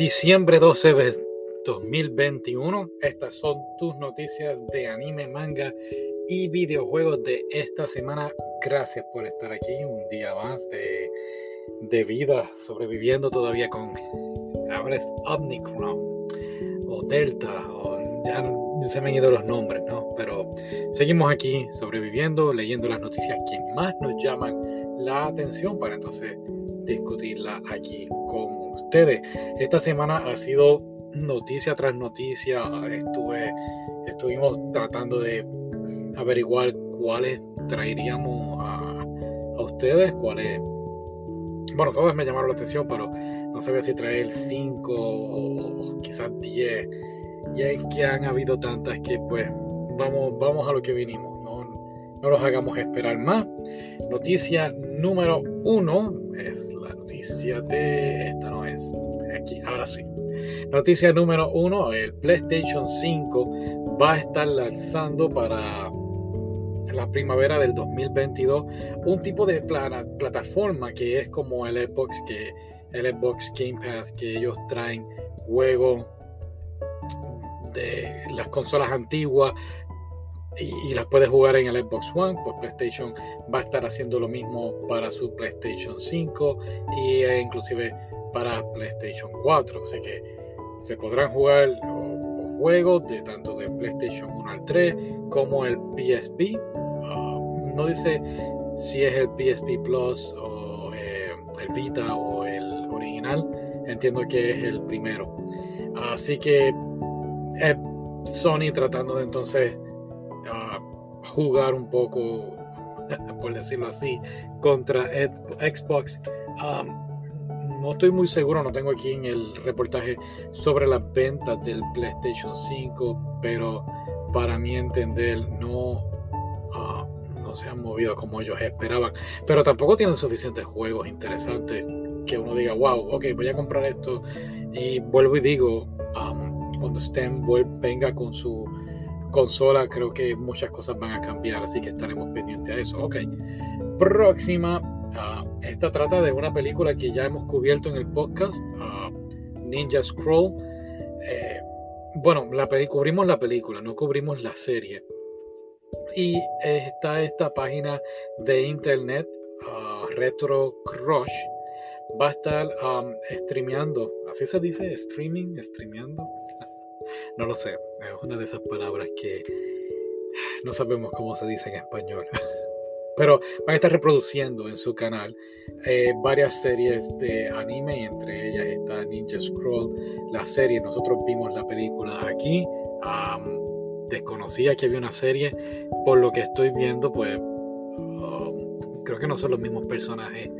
Diciembre 12 de 2021. Estas son tus noticias de anime, manga y videojuegos de esta semana. Gracias por estar aquí un día más de, de vida, sobreviviendo todavía con ahora Omnicron o Delta o ya se me han ido los nombres, ¿no? Pero seguimos aquí sobreviviendo, leyendo las noticias que más nos llaman la atención para entonces discutirla aquí con ustedes. Esta semana ha sido noticia tras noticia. Estuve, estuvimos tratando de averiguar cuáles traeríamos a, a ustedes, cuáles. Bueno, todas me llamaron la atención, pero no sabía si traer 5 o quizás 10. Y es que han habido tantas que pues vamos, vamos a lo que vinimos. No, no los hagamos esperar más. Noticia número uno es noticia de... Esta no es. Aquí, ahora sí. Noticia número uno, el PlayStation 5 va a estar lanzando para la primavera del 2022 un tipo de plataforma que es como el Xbox, que el Xbox Game Pass, que ellos traen juegos de las consolas antiguas y, las puedes jugar en el Xbox One, pues PlayStation va a estar haciendo lo mismo para su PlayStation 5 e inclusive para PlayStation 4. Así que se podrán jugar juegos de tanto de PlayStation 1 al 3 como el PSP. Ah, no dice si es el PSP Plus o eh, el Vita o el original. Entiendo que es el primero. Así que Sony tratando de entonces jugar un poco, por decirlo así, contra Xbox. no estoy muy seguro, no tengo aquí en el reportaje sobre las ventas del PlayStation 5, pero para mi entender no, ah, no se han movido como ellos esperaban. Pero tampoco tienen suficientes juegos interesantes que uno diga, wow, ok, voy a comprar esto. Y vuelvo y digo, cuando STEM venga con su consola, creo que muchas cosas van a cambiar, así que estaremos pendientes a eso. Ok, próxima. Ah, esta trata de una película que ya hemos cubierto en el podcast, ah, Ninja Scroll. Eh, bueno, la cubrimos la película, no cubrimos la serie. Y está esta página de internet, uh, Retro Crush, va a estar um, streameando, así se dice, streaming, streameando, no lo sé, es una de esas palabras que no sabemos cómo se dice en español. Pero van a estar reproduciendo en su canal eh, varias series de anime entre ellas está Ninja Scroll, la serie. Nosotros vimos la película aquí. desconocía que había una serie. Por lo que estoy viendo, pues um, creo que no son los mismos personajes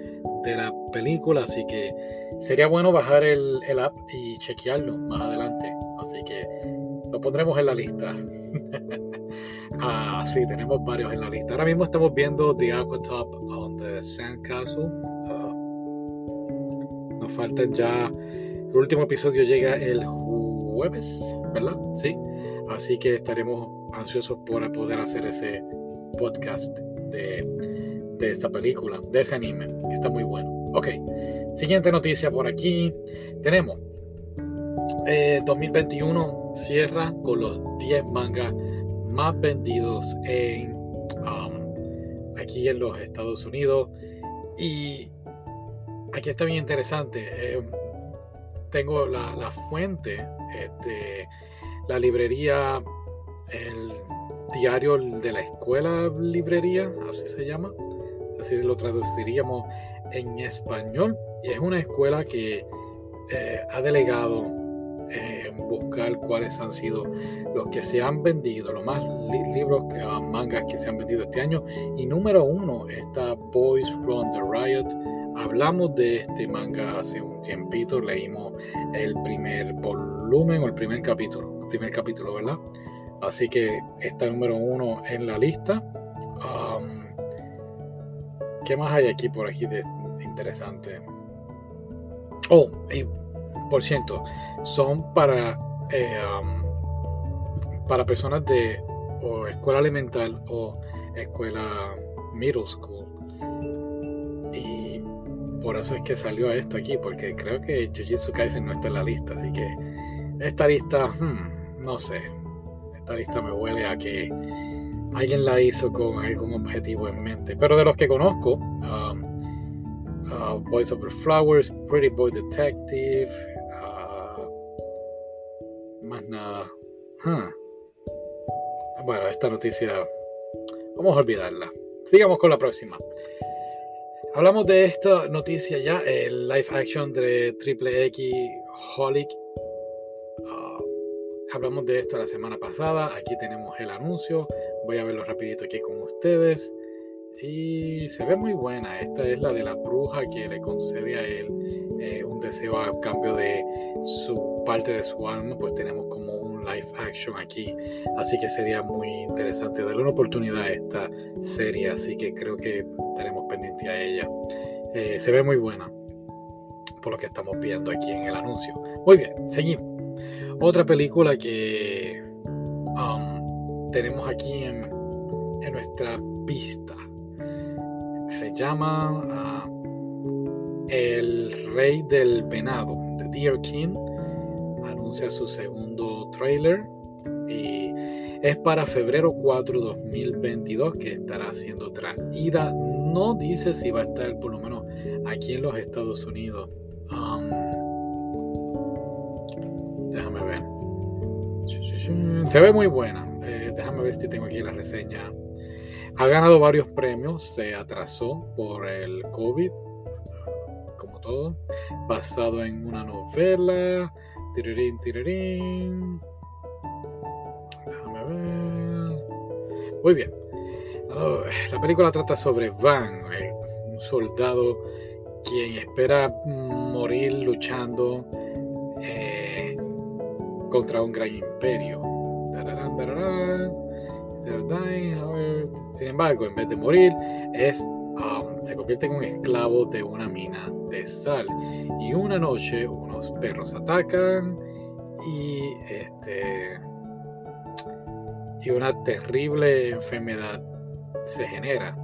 de la película. Así que sería bueno bajar el app y chequearlo más adelante. Así que lo pondremos en la lista. ah, sí, tenemos varios en la lista. Ahora mismo estamos viendo The Aqua Top on the Sandcastle. Uh, nos faltan ya. El último episodio llega el jueves, ¿verdad? Sí. Así que estaremos ansiosos por poder hacer ese podcast de, de esta película, de ese anime, que está muy bueno. Ok, siguiente noticia por aquí. Tenemos 2021 eh, cierra con los 10 mangas más vendidos en, um, aquí en los Estados Unidos. Y aquí está bien interesante. Eh, tengo la, fuente este, la librería, el diario de la escuela librería, así se llama. Así lo traduciríamos en español. Y es una escuela que eh, ha delegado eh, buscar cuáles han sido los que se han vendido, los más libros, que, ah, mangas que se han vendido este año. Y número uno está Boys Run the Riot. Hablamos de este manga hace un tiempito, leímos el primer volumen o el primer capítulo, el primer capítulo, ¿verdad? Así que está número uno en la lista. ¿Qué más hay aquí por aquí de, interesante? Oh, y son para, eh, para personas de escuela elemental o escuela middle school. Y por eso es que salió esto aquí, porque creo que Jujutsu Kaisen no está en la lista, así que esta lista, hmm, no sé, esta lista me huele a que alguien la hizo con algún objetivo en mente. Pero de los que conozco, um, uh, Boys Over Flowers, Pretty Boy Detective, más nada. Hmm. Bueno, esta noticia, vamos a olvidarla. Sigamos con la próxima. Hablamos de esta noticia ya, el live action de Triple X Holic. Ah, hablamos de esto la semana pasada. Aquí tenemos el anuncio. Voy a verlo rapidito aquí con ustedes. Y se ve muy buena. Esta es la de la bruja que le concede a él eh, un deseo a cambio de su parte de su alma. Pues tenemos como un live action aquí. Así que sería muy interesante darle una oportunidad a esta serie. Así que creo que estaremos pendientes a ella. Eh, se ve muy buena por lo que estamos viendo aquí en el anuncio. Muy bien, seguimos. Otra película que um, tenemos aquí en, en nuestra pista se llama uh, El Rey del Venado, The Deer King. Anuncia su segundo trailer y es para febrero 4 2022 que estará siendo traída. No dice si va a estar por lo menos aquí en los Estados Unidos. Um, déjame ver. Se ve muy buena. Eh, déjame ver si tengo aquí la reseña. Ha ganado varios premios, se atrasó por el COVID, todo, basado en una novela. Tirirín, tirirín. Déjame ver. Muy bien. La película trata sobre Van, un soldado quien espera morir luchando eh, contra un gran imperio. Sin embargo, en vez de morir, es, um, se convierte en un esclavo de una mina de sal. Y una noche unos perros atacan y este y una terrible enfermedad se genera.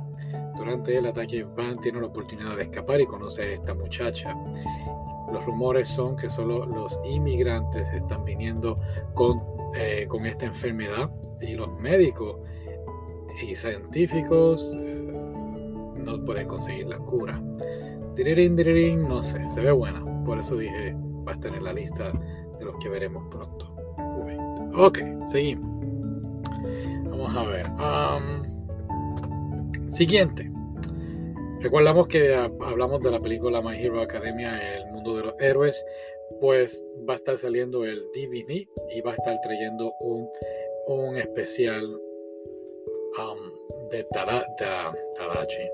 Durante el ataque, Van tiene la oportunidad de escapar y conoce a esta muchacha. Los rumores son que solo los inmigrantes están viniendo con, eh, con esta enfermedad y los médicos y científicos eh, no pueden conseguir la cura. No sé, se ve buena. Por eso dije, va a estar en la lista de los que veremos pronto. Ok, seguimos. Vamos a ver. siguiente. Recordamos que hablamos de la película My Hero Academia, El mundo de los héroes. Pues va a estar saliendo el DVD y va a estar trayendo un, un especial de Tadachi.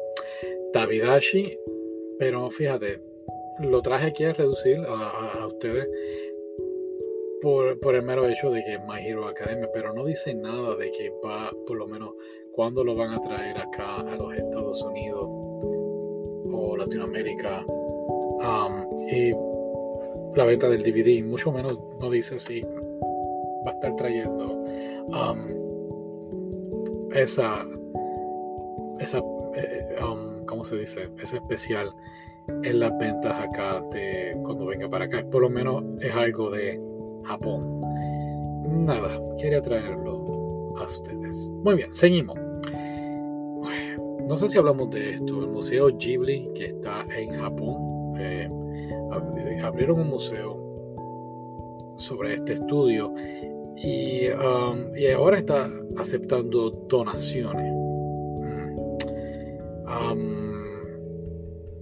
Tabidashi. Pero fíjate, lo traje aquí a reducir a, ustedes por, por, el mero hecho de que es My Hero Academia, pero no dice nada de que va, por lo menos, cuándo lo van a traer acá a los Estados Unidos o Latinoamérica. y la venta del DVD, mucho menos no dice si va a estar trayendo esa, esa eh, ¿cómo se dice? Ese especial en las ventas acá de cuando venga para acá. Por lo menos es algo de Japón. Nada, quería traerlo a ustedes. Muy bien, seguimos. No sé si hablamos de esto. El Museo Ghibli, que está en Japón, eh, abrieron un museo sobre este estudio y, um, y ahora está aceptando donaciones.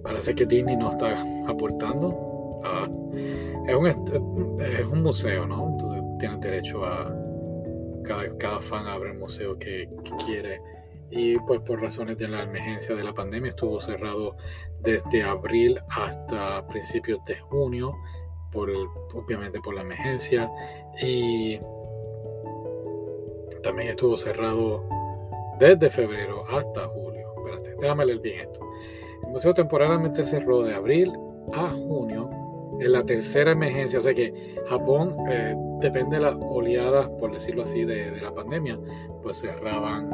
Parece que Disney no está aportando. Ah, es, un, es un museo, ¿no? Entonces tienes derecho a. Cada, cada fan abre el museo que, quiere. Y pues por razones de la emergencia de la pandemia estuvo cerrado desde abril hasta principios de junio, por obviamente por la emergencia. Y también estuvo cerrado desde febrero hasta julio. Espérate, déjame leer bien esto. El museo temporalmente cerró de abril a junio en la tercera emergencia, o sea que Japón, eh, depende de las oleadas, por decirlo así, de, la pandemia, pues cerraban.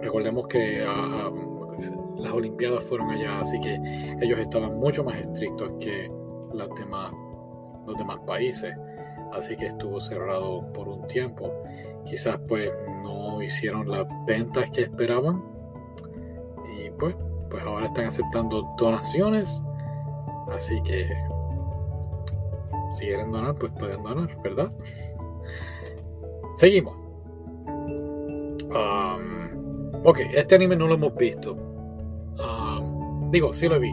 recordemos que las Olimpiadas fueron allá, así que ellos estaban mucho más estrictos que los demás países. Así que estuvo cerrado por un tiempo. Quizás pues no hicieron las ventas que esperaban. Y pues, pues ahora están aceptando donaciones. Así que si quieren donar, pues pueden donar, ¿verdad? Seguimos. Um, ok, este anime no lo hemos visto. Um, digo, sí lo vi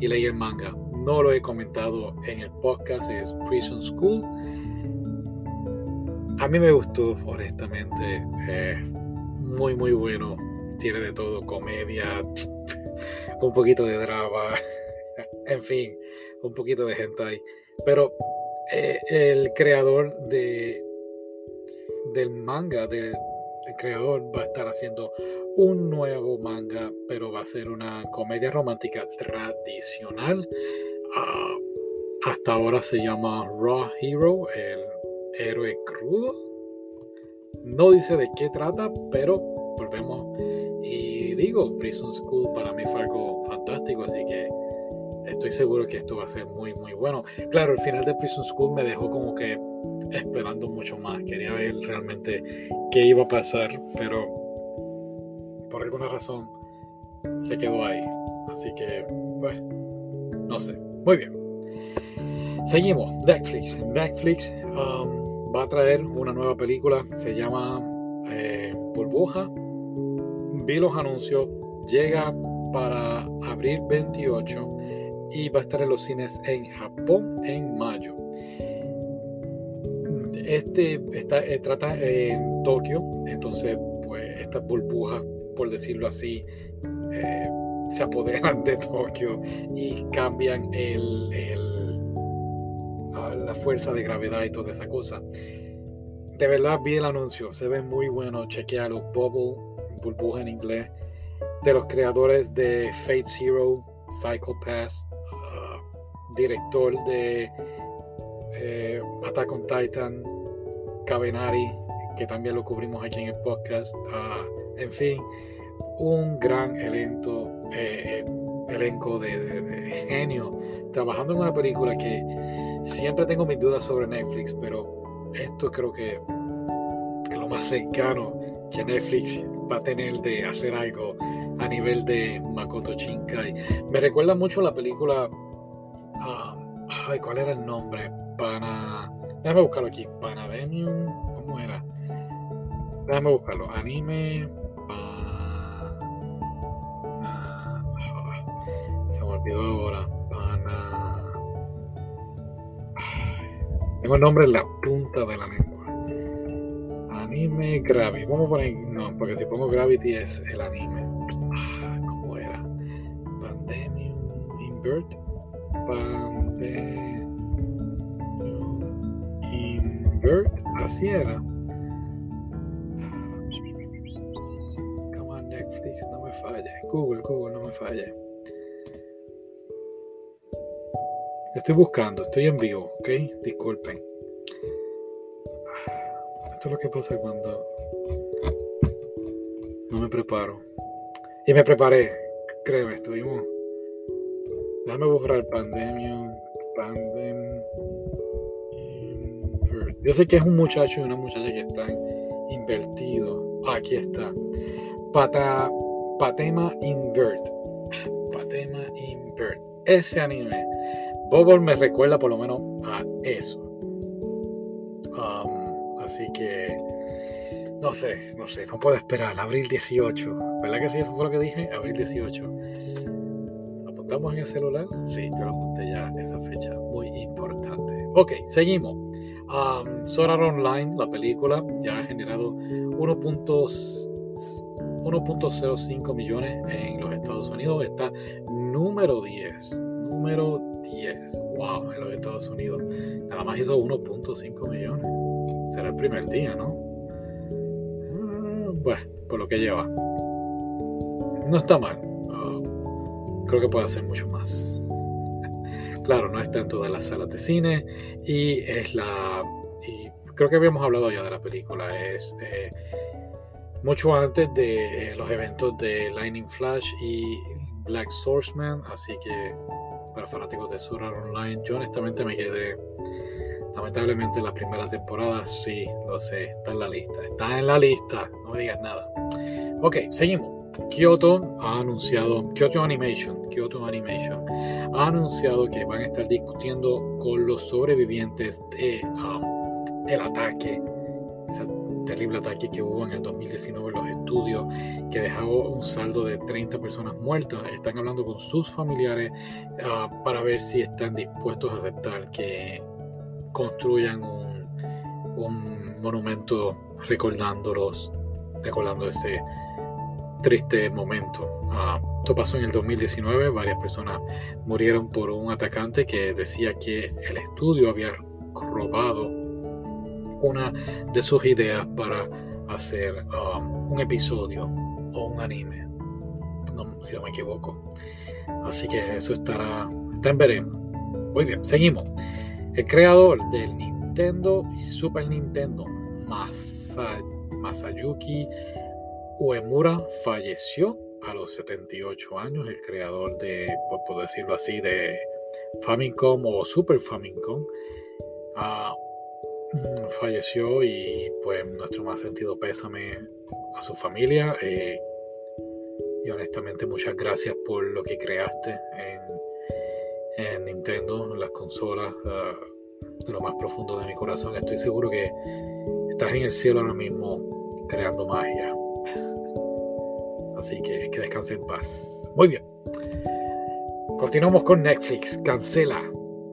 y leí el manga. No lo he comentado en el podcast, es Prison School. A mí me gustó, honestamente. Eh, muy, muy bueno. Tiene de todo, comedia, un poquito de drama, en fin, un poquito de hentai. Pero eh, el creador de del manga, de, el creador va a estar haciendo un nuevo manga, pero va a ser una comedia romántica tradicional. Ah, hasta ahora se llama Raw Hero, el héroe crudo. No dice de qué trata, pero volvemos. Digo, Prison School para mí fue algo fantástico, así que estoy seguro que esto va a ser muy, muy bueno. Claro, el final de Prison School me dejó como que esperando mucho más. Quería ver realmente qué iba a pasar, pero por alguna razón se quedó ahí. Así que, pues, no sé. Muy bien. Seguimos. Netflix. Netflix um, va a traer una nueva película. Se llama eh, Burbuja. Vi los anuncios. Llega para abril 28 y va a estar en los cines en Japón en mayo. Este está, eh, trata en Tokio, entonces pues estas burbujas, por decirlo así, eh, se apoderan de Tokio y cambian el, la fuerza de gravedad y toda esa cosa. De verdad vi el anuncio, se ve muy bueno, chequealo, Bubble, burbuja en inglés, de los creadores de Fate Zero, Pass, ah, director de eh, Attack on Titan, Cabenari, que también lo cubrimos aquí en el podcast. Ah, en fin, un gran elenco, eh, elenco de, genio trabajando en una película que siempre tengo mis dudas sobre Netflix, pero esto creo que es lo más cercano que Netflix va a tener de hacer algo a nivel de Makoto Shinkai. Me recuerda mucho la película. Ah, ay, ¿cuál era el nombre? Para Déjame buscarlo aquí. Panademium. ¿Cómo era? Déjame buscarlo. Anime. se me olvidó ahora. Pana. Tengo el nombre en la punta de la lengua. Anime Gravity. Vamos a poner. No, porque si pongo Gravity es el anime. ¿Cómo era? Pandemium Invert. Pandemium. así era. Come on, Netflix, no me falle. Google, Google, no me falle. Estoy buscando, estoy en vivo, ¿ok? Disculpen. Esto es lo que pasa cuando no me preparo. Y me preparé, créeme, estuvimos. Déjame borrar pandemia, pandem. Yo sé que es un muchacho y una muchacha que están invertidos. aquí está. Pata, Patema Invert. Patema Invert. Ese anime. Bobble me recuerda por lo menos a eso. Así que no sé, no sé, no puedo esperar. Abril 18. ¿Verdad que sí? Eso fue lo que dije. Abril 18. ¿Lo apuntamos en el celular? Sí, yo lo apunté ya esa fecha. Muy importante. Ok, seguimos. Um, Online, la película, ya ha generado 1.05 millones en los Estados Unidos. Está número 10. Número 10. Wow, en los Estados Unidos. Nada más hizo 1.5 millones. Será el primer día, ¿no? Ah, bueno, por lo que lleva. No está mal. Ah, creo que puede hacer mucho más. Claro, no está en todas las salas de cine y es la... Creo que habíamos hablado ya de la película. Es eh, mucho antes de eh, los eventos de Lightning Flash y Black Swordsman, así que para fanáticos de Sword Online, yo honestamente me quedé lamentablemente la primera temporada, sí, lo sé, está en la lista, está en la lista, no me digas nada. Ok, seguimos. Kyoto ha anunciado, Kyoto Animation, Kyoto Animation, ha anunciado que van a estar discutiendo con los sobrevivientes de um, el ataque, ese terrible ataque que hubo en el 2019 en los estudios, que dejó un saldo de 30 personas muertas. Están hablando con sus familiares uh, para ver si están dispuestos a aceptar que construyan un, un monumento recordándolos, recordando ese triste momento. Ah, esto pasó en el 2019, varias personas murieron por un atacante que decía que el estudio había robado una de sus ideas para hacer um, un episodio o un anime, si no me equivoco. Así que eso estará, está en veremos. Muy bien, seguimos. El creador del Nintendo y Super Nintendo, Masayuki Uemura falleció a los 78 años, el creador de, por decirlo así, de Famicom o Super Famicom. Mm, falleció y pues nuestro más sentido pésame a su familia eh, y honestamente muchas gracias por lo que creaste en, en Nintendo, las consolas, ah, de lo más profundo de mi corazón. Estoy seguro que estás en el cielo ahora mismo creando magia. Así que que descanse en paz. Muy bien. Continuamos con Netflix. Cancela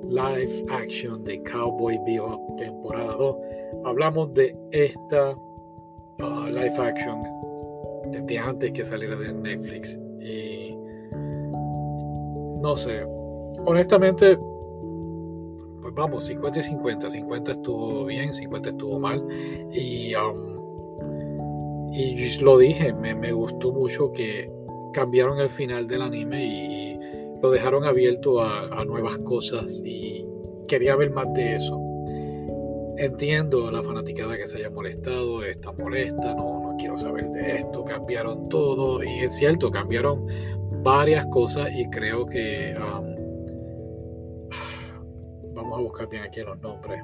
live action de Cowboy Bebop temporada 2. Hablamos de esta uh, live action desde antes que saliera de Netflix. Y no sé, honestamente, pues vamos, 50 y 50. 50 estuvo bien, 50 estuvo mal. Y um, y lo dije, me, me, gustó mucho que cambiaron el final del anime y lo dejaron abierto a, nuevas cosas y quería ver más de eso. Entiendo la fanaticada que se haya molestado, está molesta, no, no quiero saber de esto, cambiaron todo y es cierto, cambiaron varias cosas y creo que um, buscar bien aquí los nombres.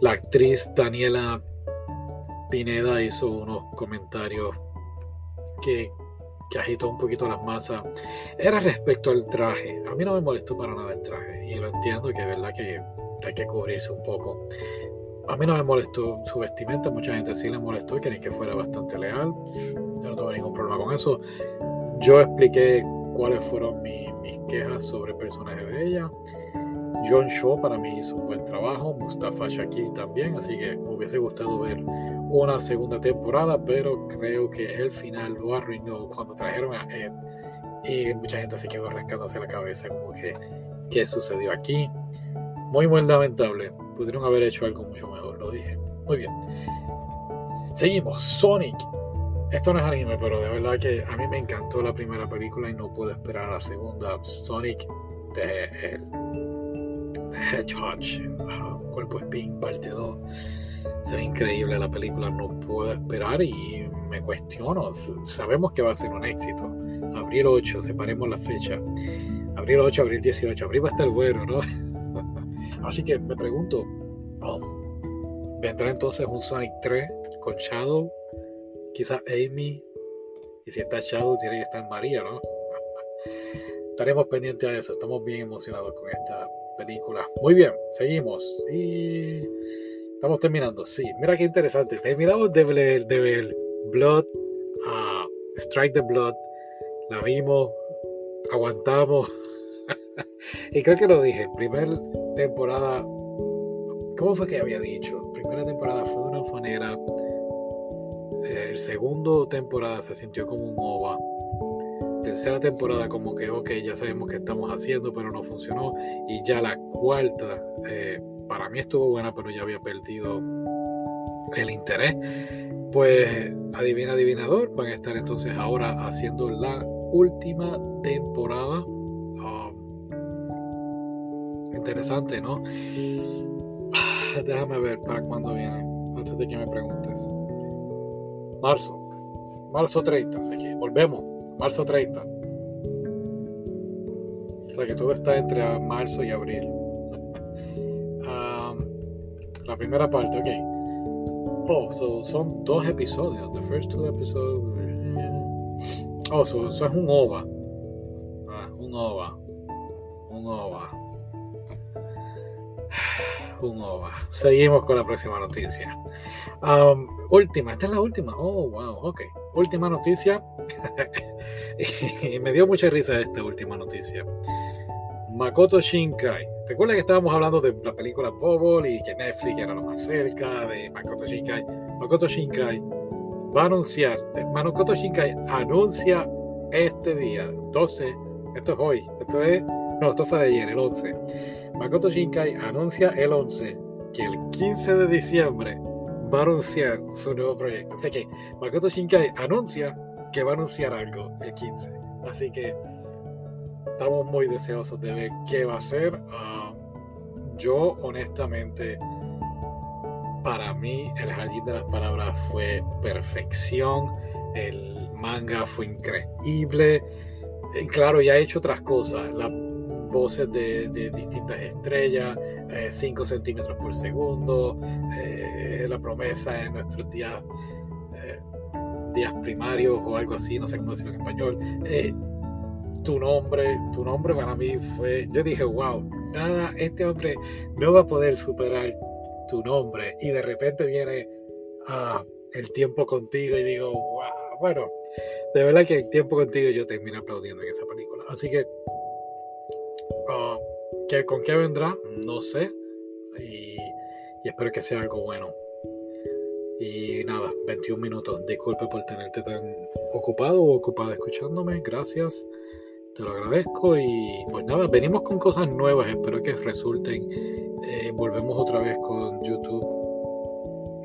La actriz Daniela Pineda hizo unos comentarios que, que, agitó un poquito las masas. Era respecto al traje. A mí no me molestó para nada el traje. Y lo entiendo que es verdad que hay que cubrirse un poco. A mí no me molestó su vestimenta. Mucha gente sí le molestó. Querían que fuera bastante leal. Yo no tuve ningún problema con eso. Yo expliqué cuáles fueron mis, mis quejas sobre el personaje de ella. John Shaw para mí hizo un buen trabajo, Mustafa Shakir también, así que me hubiese gustado ver una segunda temporada, pero creo que el final lo arruinó cuando trajeron a Ed y mucha gente se quedó rascándose la cabeza como que qué sucedió aquí. Muy muy lamentable, pudieron haber hecho algo mucho mejor, lo dije. Muy bien. Seguimos, Sonic. Esto no es anime, pero de verdad que a mí me encantó la primera película y no puedo esperar a la segunda. Sonic de el Hedgehog, Cuerpo Spin, parte 2. Se ve increíble la película, no puedo esperar y me cuestiono. Sabemos que va a ser un éxito. Abril 8, separemos la fecha. Abril 8, abril 18. Abril va a estar bueno, ¿no? Así que me pregunto, ¿vendrá entonces un Sonic 3 con Shadow? Quizás Amy. Y si está Shadow, tiene que estar María, ¿no? Estaremos pendientes a eso. Estamos bien emocionados con esta película. Muy bien, seguimos. Y estamos terminando. Sí, mira qué interesante. Terminamos de ver, Blood, uh, Strike the Blood. La vimos, aguantamos. y creo que lo dije. Primera temporada. ¿Cómo fue que había dicho? Primera temporada fue de una manera. El segundo temporada se sintió como un OVA tercera temporada como que, ok, ya sabemos qué estamos haciendo, pero no funcionó. Y ya la cuarta, eh, para mí estuvo buena, pero ya había perdido el interés. Pues adivina, adivinador, van a estar entonces ahora haciendo la última temporada. Um, interesante, ¿no? Déjame ver para cuándo viene, antes de que me preguntes. marzo. Marzo 30, así que volvemos. Marzo 30. O sea que todo está entre marzo y abril. Um, la primera parte, ok. Oh, son dos episodios. The first two episodes. Oh, eso es un OVA. Ah, un OVA. Un OVA. Un OVA. Seguimos con la próxima noticia. Última, esta es la última. Oh, wow, ok. Última noticia. y me dio mucha risa esta última noticia. Makoto Shinkai. ¿Te acuerdas que estábamos hablando de la película Bobble y que Netflix era lo más cerca de Makoto Shinkai? Makoto Shinkai va a anunciar, Makoto Shinkai anuncia este día, 12, esto es hoy, esto es, no, esto fue de ayer, el 11. Makoto Shinkai anuncia el 11 que el 15 de diciembre va a anunciar su nuevo proyecto. Así que Makoto Shinkai anuncia que va a anunciar algo el 15. Así que estamos muy deseosos de ver qué va a hacer. Ah, yo, honestamente, para mí, el jardín de las palabras fue perfección. El manga fue increíble. Claro, ya he hecho otras cosas. Las voces de, distintas estrellas, 5 eh, centímetros por segundo, eh, la promesa en nuestros días, eh, días primarios o algo así, no sé cómo decirlo en español tu nombre, tu nombre para mí fue, yo dije, wow, nada, este hombre no va a poder superar tu nombre. Y de repente viene ah, el tiempo contigo y digo, wow, bueno, de verdad que el tiempo contigo yo termino aplaudiendo en esa película. Así que, ¿con qué vendrá? No sé. Y, espero que sea algo bueno. Y nada, 21 minutos. Disculpe por tenerte tan ocupado o ocupada escuchándome. Gracias. Te lo agradezco y pues nada, venimos con cosas nuevas, espero que resulten. Eh, volvemos otra vez con YouTube.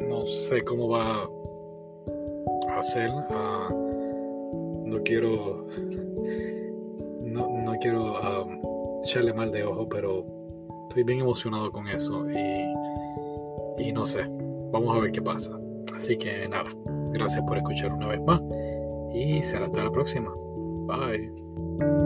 No sé cómo va a ser. Ah, no quiero. No, quiero echarle mal de ojo, pero estoy bien emocionado con eso y, y no sé. Vamos a ver qué pasa. Así que nada, gracias por escuchar una vez más y será hasta la próxima. Bye.